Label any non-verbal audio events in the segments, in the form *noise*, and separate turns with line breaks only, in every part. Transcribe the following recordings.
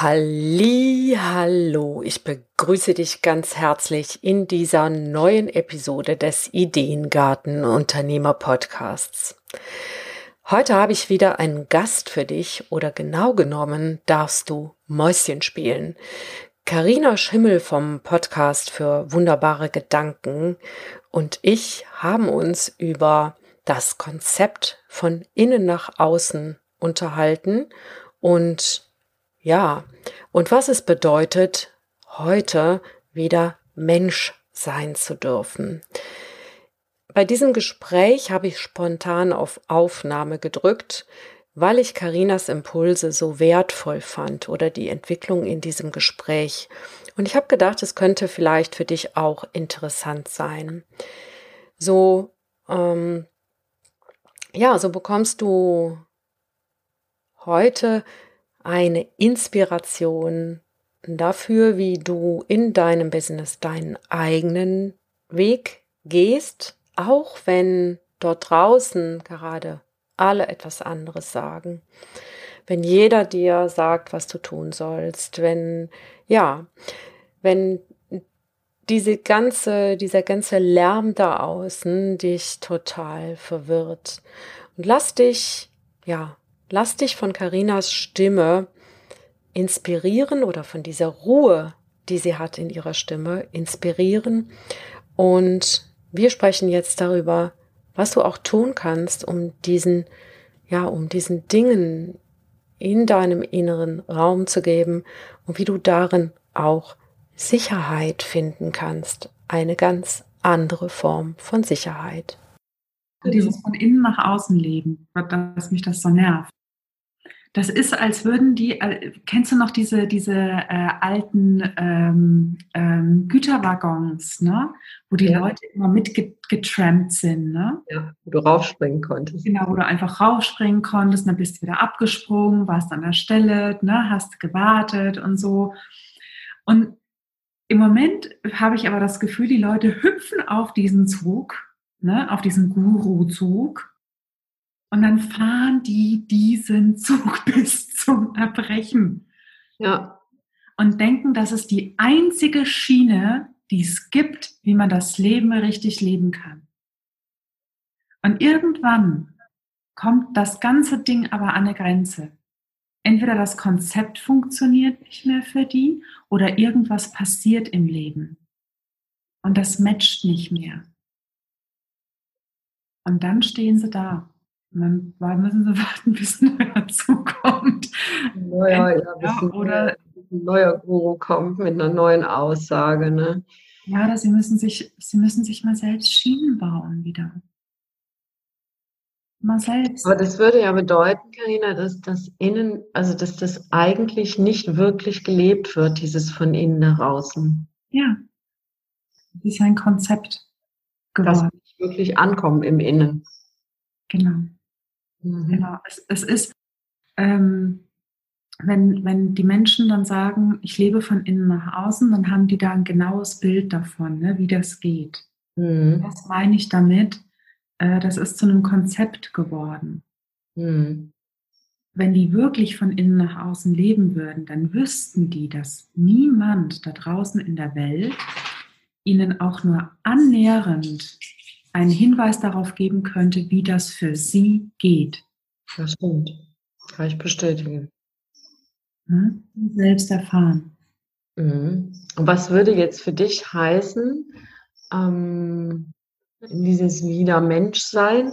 Halli, hallo, ich begrüße dich ganz herzlich in dieser neuen Episode des Ideengarten Unternehmer Podcasts. Heute habe ich wieder einen Gast für dich oder genau genommen darfst du Mäuschen spielen. Karina Schimmel vom Podcast für wunderbare Gedanken und ich haben uns über das Konzept von innen nach außen unterhalten und ja, und was es bedeutet, heute wieder Mensch sein zu dürfen. Bei diesem Gespräch habe ich spontan auf Aufnahme gedrückt, weil ich Karinas Impulse so wertvoll fand oder die Entwicklung in diesem Gespräch. Und ich habe gedacht, es könnte vielleicht für dich auch interessant sein. So, ähm, ja, so bekommst du heute eine Inspiration dafür, wie du in deinem Business deinen eigenen Weg gehst, auch wenn dort draußen gerade alle etwas anderes sagen. Wenn jeder dir sagt, was du tun sollst, wenn, ja, wenn diese ganze, dieser ganze Lärm da außen dich total verwirrt. Und lass dich, ja, Lass dich von Karinas Stimme inspirieren oder von dieser Ruhe, die sie hat in ihrer Stimme, inspirieren. Und wir sprechen jetzt darüber, was du auch tun kannst, um diesen, ja, um diesen Dingen in deinem inneren Raum zu geben und wie du darin auch Sicherheit finden kannst. Eine ganz andere Form von Sicherheit.
Dieses von innen nach außen leben, dass mich das so nervt. Das ist, als würden die, äh, kennst du noch diese, diese äh, alten ähm, ähm, Güterwaggons, ne? wo die ja. Leute immer mitgetrampt sind. Ne?
Ja, wo du raufspringen konntest.
Genau, wo du einfach raufspringen konntest, dann bist du wieder abgesprungen, warst an der Stelle, ne? hast gewartet und so. Und im Moment habe ich aber das Gefühl, die Leute hüpfen auf diesen Zug, ne? auf diesen Guru-Zug und dann fahren die diesen Zug *laughs* bis zum Erbrechen. Ja. Und denken, das ist die einzige Schiene, die es gibt, wie man das Leben richtig leben kann. Und irgendwann kommt das ganze Ding aber an eine Grenze. Entweder das Konzept funktioniert nicht mehr für die oder irgendwas passiert im Leben. Und das matcht nicht mehr. Und dann stehen sie da dann müssen sie *laughs* warten, bis ein neuer zukommt.
Neuer, ja, bis ja, oder ein neuer Guru kommt mit einer neuen Aussage. Ne?
Ja, dass sie müssen sich, sie müssen sich mal selbst Schienen bauen wieder.
Mal selbst. Aber das würde ja bedeuten, Karina, dass das innen, also dass das eigentlich nicht wirklich gelebt wird, dieses von innen nach außen.
Ja. Das ist ein Konzept
geworden. Das nicht wirklich ankommen im Innen.
Genau. Mhm. Genau. Es, es ist, ähm, wenn, wenn die Menschen dann sagen, ich lebe von innen nach außen, dann haben die da ein genaues Bild davon, ne, wie das geht. Mhm. Was meine ich damit? Äh, das ist zu einem Konzept geworden. Mhm. Wenn die wirklich von innen nach außen leben würden, dann wüssten die, dass niemand da draußen in der Welt ihnen auch nur annähernd einen Hinweis darauf geben könnte, wie das für sie geht.
Das stimmt. Kann ich bestätigen.
Hm? Selbst erfahren.
Mhm. Und was würde jetzt für dich heißen, ähm, dieses wieder Menschsein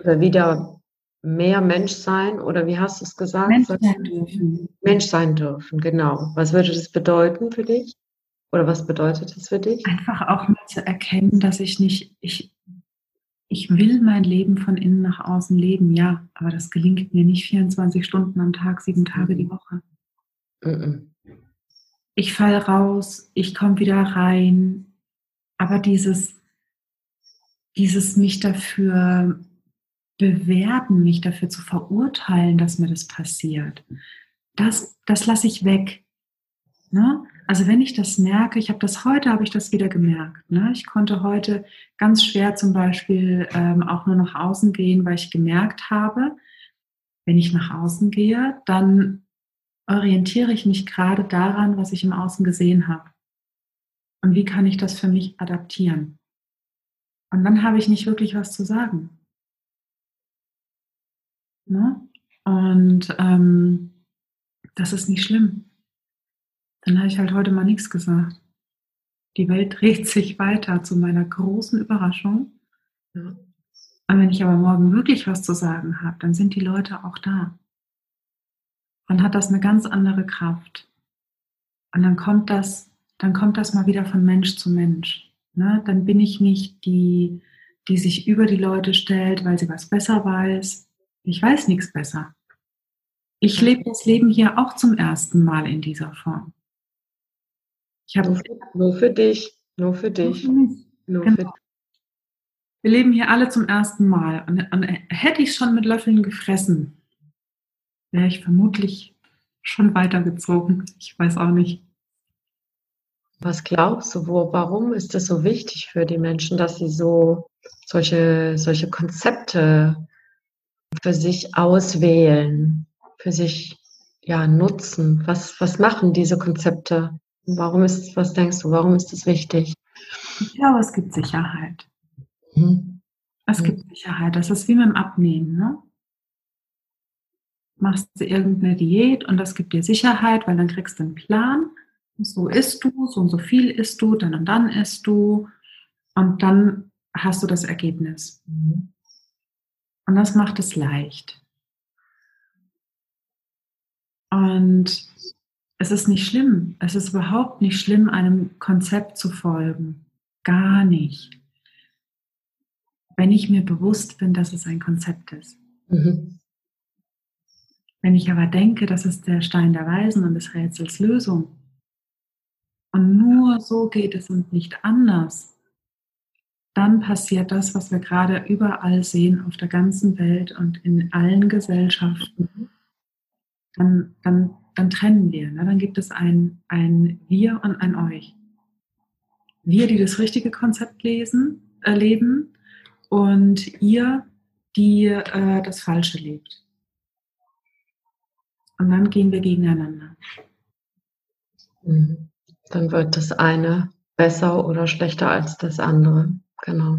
oder wieder mehr Mensch sein oder wie hast du es gesagt?
Mensch sein dürfen.
Mensch sein dürfen, genau. Was würde das bedeuten für dich? Oder was bedeutet das für dich?
Einfach auch mal zu erkennen, dass ich nicht, ich, ich will mein Leben von innen nach außen leben, ja, aber das gelingt mir nicht 24 Stunden am Tag, sieben Tage die Woche. Mhm. Ich falle raus, ich komme wieder rein, Aber dieses, dieses mich dafür bewerten, mich dafür zu verurteilen, dass mir das passiert, das, das lasse ich weg. Ne? Also wenn ich das merke, ich habe das heute, habe ich das wieder gemerkt. Ne? Ich konnte heute ganz schwer zum Beispiel ähm, auch nur nach außen gehen, weil ich gemerkt habe, wenn ich nach außen gehe, dann orientiere ich mich gerade daran, was ich im Außen gesehen habe. Und wie kann ich das für mich adaptieren? Und dann habe ich nicht wirklich was zu sagen. Ne? Und ähm, das ist nicht schlimm. Dann habe ich halt heute mal nichts gesagt. Die Welt *laughs* dreht sich weiter zu meiner großen Überraschung. Ja. Und wenn ich aber morgen wirklich was zu sagen habe, dann sind die Leute auch da. Dann hat das eine ganz andere Kraft. Und dann kommt das, dann kommt das mal wieder von Mensch zu Mensch. Ne? Dann bin ich nicht die, die sich über die Leute stellt, weil sie was besser weiß. Ich weiß nichts besser. Ich lebe das Leben hier auch zum ersten Mal in dieser Form.
Ich habe nur, nur, für dich, nur für dich. Nur
für genau. Wir leben hier alle zum ersten Mal. Und, und hätte ich schon mit Löffeln gefressen, wäre ich vermutlich schon weitergezogen. Ich weiß auch nicht.
Was glaubst du, wo, warum ist es so wichtig für die Menschen, dass sie so solche, solche Konzepte für sich auswählen, für sich ja nutzen? Was, was machen diese Konzepte? Warum ist, was denkst du, warum ist das wichtig?
Ich glaube, es gibt Sicherheit. Mhm. Es gibt Sicherheit. Das ist wie mit dem Abnehmen. Ne? Machst du irgendeine Diät und das gibt dir Sicherheit, weil dann kriegst du einen Plan. So isst du, so und so viel isst du, dann und dann isst du und dann hast du das Ergebnis. Mhm. Und das macht es leicht. Und es ist nicht schlimm. Es ist überhaupt nicht schlimm, einem Konzept zu folgen. Gar nicht. Wenn ich mir bewusst bin, dass es ein Konzept ist. Mhm. Wenn ich aber denke, das ist der Stein der Weisen und des Rätsels Lösung. Und nur so geht es und nicht anders. Dann passiert das, was wir gerade überall sehen auf der ganzen Welt und in allen Gesellschaften. Dann, dann dann trennen wir. Ne? Dann gibt es ein, ein Wir und ein Euch. Wir, die das richtige Konzept lesen, erleben und ihr, die äh, das Falsche lebt. Und dann gehen wir gegeneinander.
Mhm. Dann wird das eine besser oder schlechter als das andere. Genau.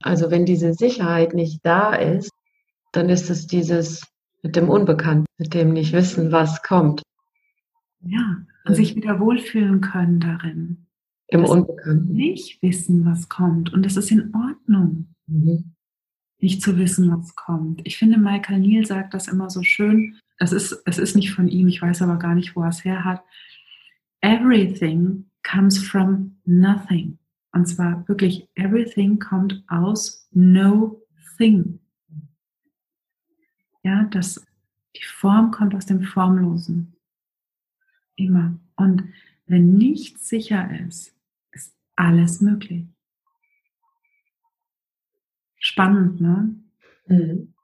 Also wenn diese Sicherheit nicht da ist, dann ist es dieses mit dem Unbekannten, mit dem nicht wissen, was kommt.
Ja, und sich wieder wohlfühlen können darin.
Im das Unbekannten.
Nicht wissen, was kommt. Und es ist in Ordnung, mhm. nicht zu wissen, was kommt. Ich finde, Michael Neal sagt das immer so schön. Es ist, es ist nicht von ihm, ich weiß aber gar nicht, wo er es her hat. Everything comes from nothing. Und zwar wirklich, everything kommt aus no thing. Ja, dass die Form kommt aus dem Formlosen. Immer. Und wenn nichts sicher ist, ist alles möglich. Spannend, ne? Mhm.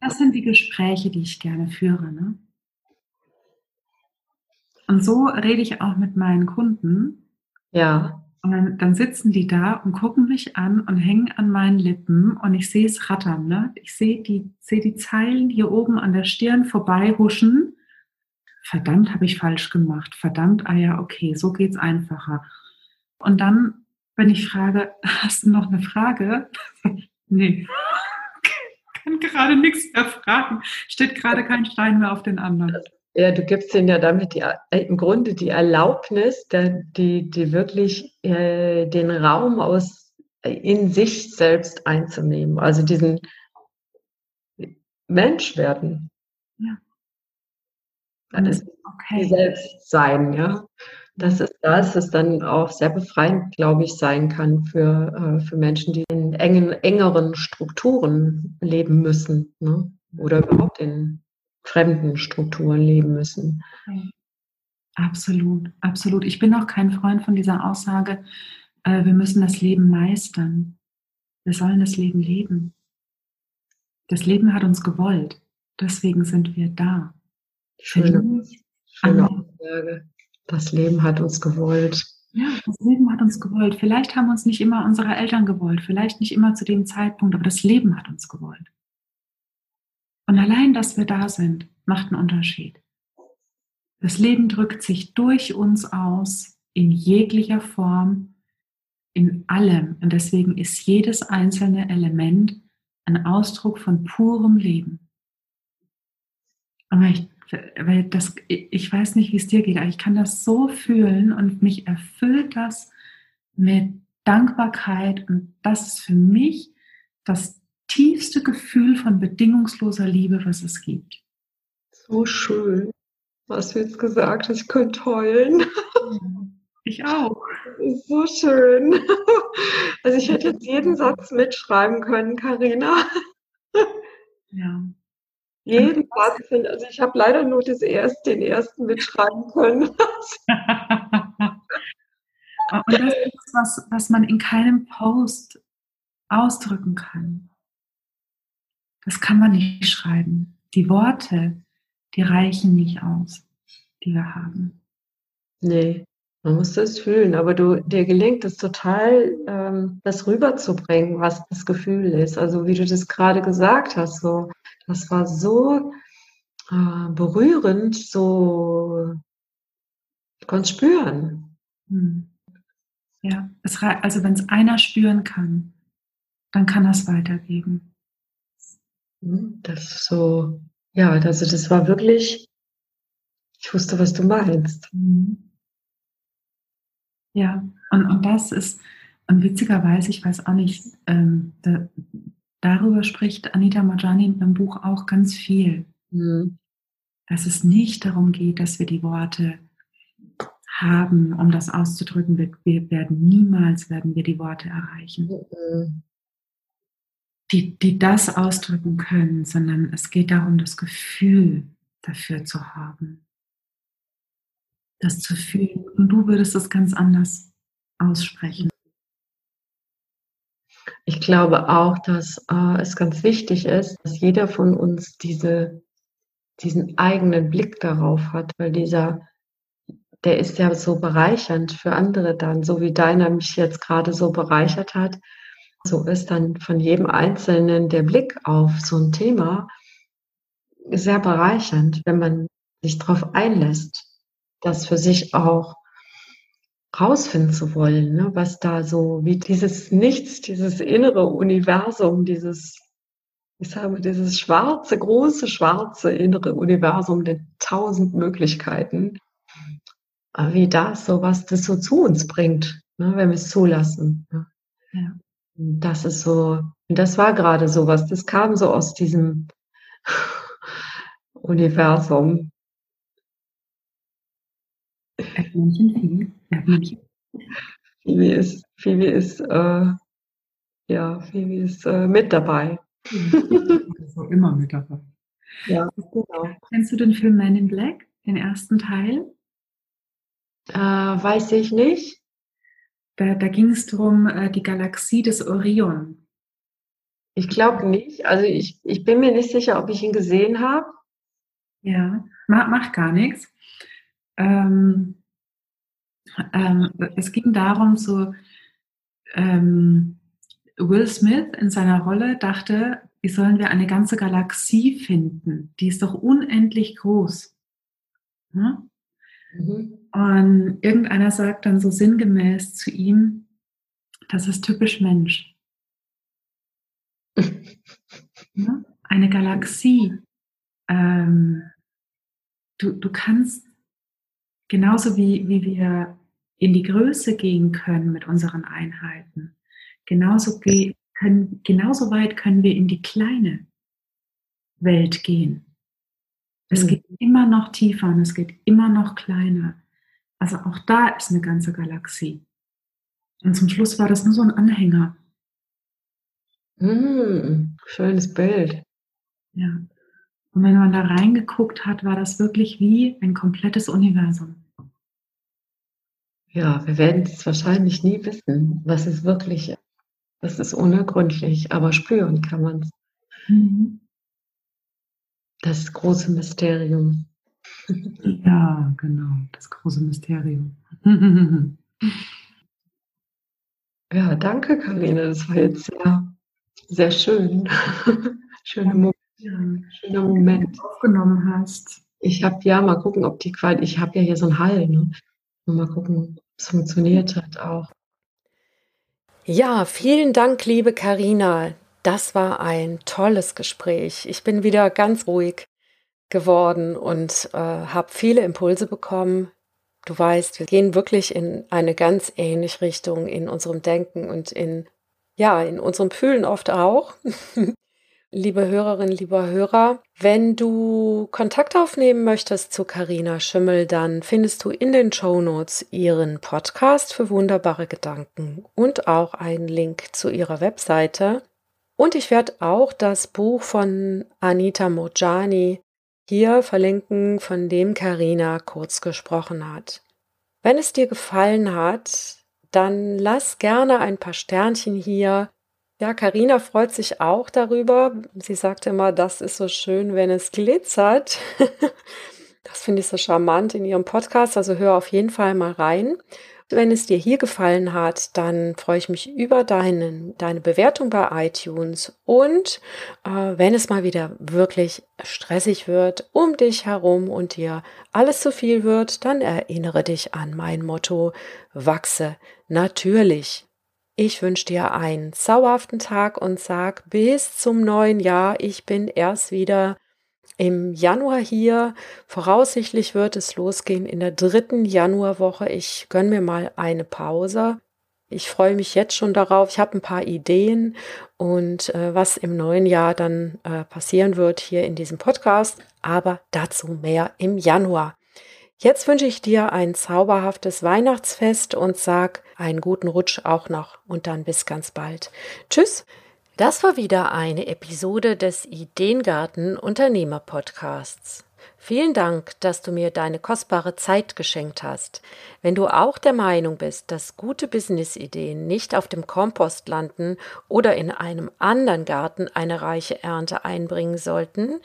Das sind die Gespräche, die ich gerne führe, ne? Und so rede ich auch mit meinen Kunden.
Ja.
Und dann, dann, sitzen die da und gucken mich an und hängen an meinen Lippen und ich sehe es rattern. Ne? Ich sehe die, sehe die Zeilen hier oben an der Stirn vorbeihuschen. Verdammt, habe ich falsch gemacht. Verdammt, ah ja, okay, so geht's einfacher. Und dann, wenn ich frage, *laughs* hast du noch eine Frage? *laughs* nee. *laughs* Kann gerade nichts mehr fragen. Steht gerade kein Stein mehr auf den anderen.
Ja, du gibst ihnen ja damit die, äh, im Grunde die Erlaubnis, die, die wirklich äh, den Raum aus äh, in sich selbst einzunehmen. Also diesen Mensch werden. Ja. Das ist okay. selbst sein, ja. Das ist das, was dann auch sehr befreiend, glaube ich, sein kann für, äh, für Menschen, die in engen, engeren Strukturen leben müssen. Ne? Oder überhaupt in fremden Strukturen leben müssen.
Absolut, absolut. Ich bin auch kein Freund von dieser Aussage, äh, wir müssen das Leben meistern. Wir sollen das Leben leben. Das Leben hat uns gewollt. Deswegen sind wir da.
Schöne, schöne Aussage. Das Leben hat uns gewollt.
Ja, das Leben hat uns gewollt. Vielleicht haben uns nicht immer unsere Eltern gewollt, vielleicht nicht immer zu dem Zeitpunkt, aber das Leben hat uns gewollt. Und allein, dass wir da sind, macht einen Unterschied. Das Leben drückt sich durch uns aus, in jeglicher Form, in allem. Und deswegen ist jedes einzelne Element ein Ausdruck von purem Leben. Aber ich, weil das, ich weiß nicht, wie es dir geht, aber ich kann das so fühlen und mich erfüllt das mit Dankbarkeit. Und das ist für mich das tiefste Gefühl von bedingungsloser Liebe, was es gibt.
So schön, was du jetzt gesagt hast. Ich könnte heulen.
Ich auch.
So schön. Also ich hätte jetzt jeden Satz mitschreiben können, Karina.
Ja.
Jeden Satz. Also ich habe leider nur das erste, den ersten mitschreiben können. *laughs*
Und das ist was, was man in keinem Post ausdrücken kann. Das kann man nicht schreiben. Die Worte, die reichen nicht aus, die wir haben.
Nee, man muss das fühlen, aber du, dir gelingt es total, ähm, das rüberzubringen, was das Gefühl ist. Also wie du das gerade gesagt hast, so, das war so äh, berührend, so, ich konnte spüren.
Hm. Ja, es, also wenn es einer spüren kann, dann kann er es weitergeben.
Hm, das so, ja, also das war wirklich, ich wusste, was du meinst.
Mhm. Ja, und, und das ist, und witzigerweise, ich weiß auch nicht, ähm, da, darüber spricht Anita Majani in ihrem Buch auch ganz viel. Mhm. Dass es nicht darum geht, dass wir die Worte haben, um das auszudrücken. Wir, wir werden niemals werden wir die Worte erreichen. Mhm die, die das ausdrücken können, sondern es geht darum, das Gefühl dafür zu haben. Das zu fühlen. Und du würdest es ganz anders aussprechen.
Ich glaube auch, dass äh, es ganz wichtig ist, dass jeder von uns diese, diesen eigenen Blick darauf hat, weil dieser, der ist ja so bereichernd für andere dann, so wie deiner mich jetzt gerade so bereichert hat so ist dann von jedem Einzelnen der Blick auf so ein Thema sehr bereichernd, wenn man sich darauf einlässt, das für sich auch rausfinden zu wollen, ne? was da so, wie dieses Nichts, dieses innere Universum, dieses, ich sage dieses schwarze, große, schwarze innere Universum der tausend Möglichkeiten, wie das so was das so zu uns bringt, ne? wenn wir es zulassen. Ne? Ja. Das ist so, das war gerade sowas, das kam so aus diesem *laughs* Universum. Phoebe ist, Phoebe ist, äh, ja, Phoebe ist äh, mit dabei. *laughs*
auch immer mit dabei.
Ja, genau.
Kennst du den Film Man in Black, den ersten Teil?
Äh, weiß ich nicht.
Da, da ging es darum, äh, die Galaxie des Orion.
Ich glaube nicht. Also ich, ich bin mir nicht sicher, ob ich ihn gesehen habe.
Ja, macht, macht gar nichts. Ähm, ähm, es ging darum, so ähm, Will Smith in seiner Rolle dachte, wie sollen wir eine ganze Galaxie finden? Die ist doch unendlich groß. Hm? Mhm. Und irgendeiner sagt dann so sinngemäß zu ihm, das ist typisch Mensch. *laughs* ja? Eine Galaxie. Ähm, du, du kannst genauso wie, wie wir in die Größe gehen können mit unseren Einheiten, genauso, können, genauso weit können wir in die kleine Welt gehen. Es mhm. geht immer noch tiefer und es geht immer noch kleiner. Also auch da ist eine ganze Galaxie. Und zum Schluss war das nur so ein Anhänger.
Mm, schönes Bild.
Ja. Und wenn man da reingeguckt hat, war das wirklich wie ein komplettes Universum.
Ja, wir werden es wahrscheinlich nie wissen, was es wirklich ist. Das ist unergründlich, aber spüren kann man es. Mhm. Das große Mysterium.
Ja, genau, das große Mysterium. *laughs*
Ja, danke, Karine. Das war jetzt sehr, sehr schön. Schöner Moment. Ja, schöner Moment.
Aufgenommen hast.
Ich habe ja mal gucken, ob die Qualität. Ich habe ja hier so einen Hall. Ne? Mal gucken, ob es funktioniert hat auch. Ja, vielen Dank, liebe Karina. Das war ein tolles Gespräch. Ich bin wieder ganz ruhig geworden und äh, habe viele Impulse bekommen. Du weißt, wir gehen wirklich in eine ganz ähnliche Richtung in unserem Denken und in ja, in unserem Fühlen oft auch. *laughs* Liebe Hörerinnen, lieber Hörer, wenn du Kontakt aufnehmen möchtest zu Karina Schimmel, dann findest du in den Show Notes ihren Podcast für wunderbare Gedanken und auch einen Link zu ihrer Webseite. Und ich werde auch das Buch von Anita Mojani hier verlinken, von dem Karina kurz gesprochen hat. Wenn es dir gefallen hat, dann lass gerne ein paar Sternchen hier ja, Karina freut sich auch darüber. Sie sagt immer, das ist so schön, wenn es glitzert. *laughs* das finde ich so charmant in ihrem Podcast. Also hör auf jeden Fall mal rein. Wenn es dir hier gefallen hat, dann freue ich mich über deinen, deine Bewertung bei iTunes. Und äh, wenn es mal wieder wirklich stressig wird um dich herum und dir alles zu viel wird, dann erinnere dich an mein Motto, wachse natürlich. Ich wünsche dir einen sauerhaften Tag und sag bis zum neuen Jahr. Ich bin erst wieder im Januar hier. Voraussichtlich wird es losgehen in der dritten Januarwoche. Ich gönne mir mal eine Pause. Ich freue mich jetzt schon darauf. Ich habe ein paar Ideen und äh, was im neuen Jahr dann äh, passieren wird hier in diesem Podcast. Aber dazu mehr im Januar. Jetzt wünsche ich dir ein zauberhaftes Weihnachtsfest und sag einen guten Rutsch auch noch und dann bis ganz bald. Tschüss. Das war wieder eine Episode des Ideengarten Unternehmer Podcasts. Vielen Dank, dass du mir deine kostbare Zeit geschenkt hast. Wenn du auch der Meinung bist, dass gute Businessideen nicht auf dem Kompost landen oder in einem anderen Garten eine reiche Ernte einbringen sollten,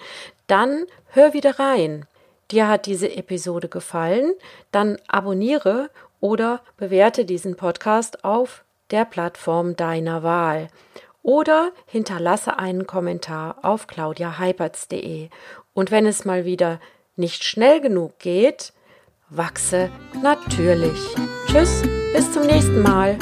dann hör wieder rein dir hat diese Episode gefallen, dann abonniere oder bewerte diesen Podcast auf der Plattform deiner Wahl oder hinterlasse einen Kommentar auf claudiaheipertz.de. Und wenn es mal wieder nicht schnell genug geht, wachse natürlich. Tschüss, bis zum nächsten Mal.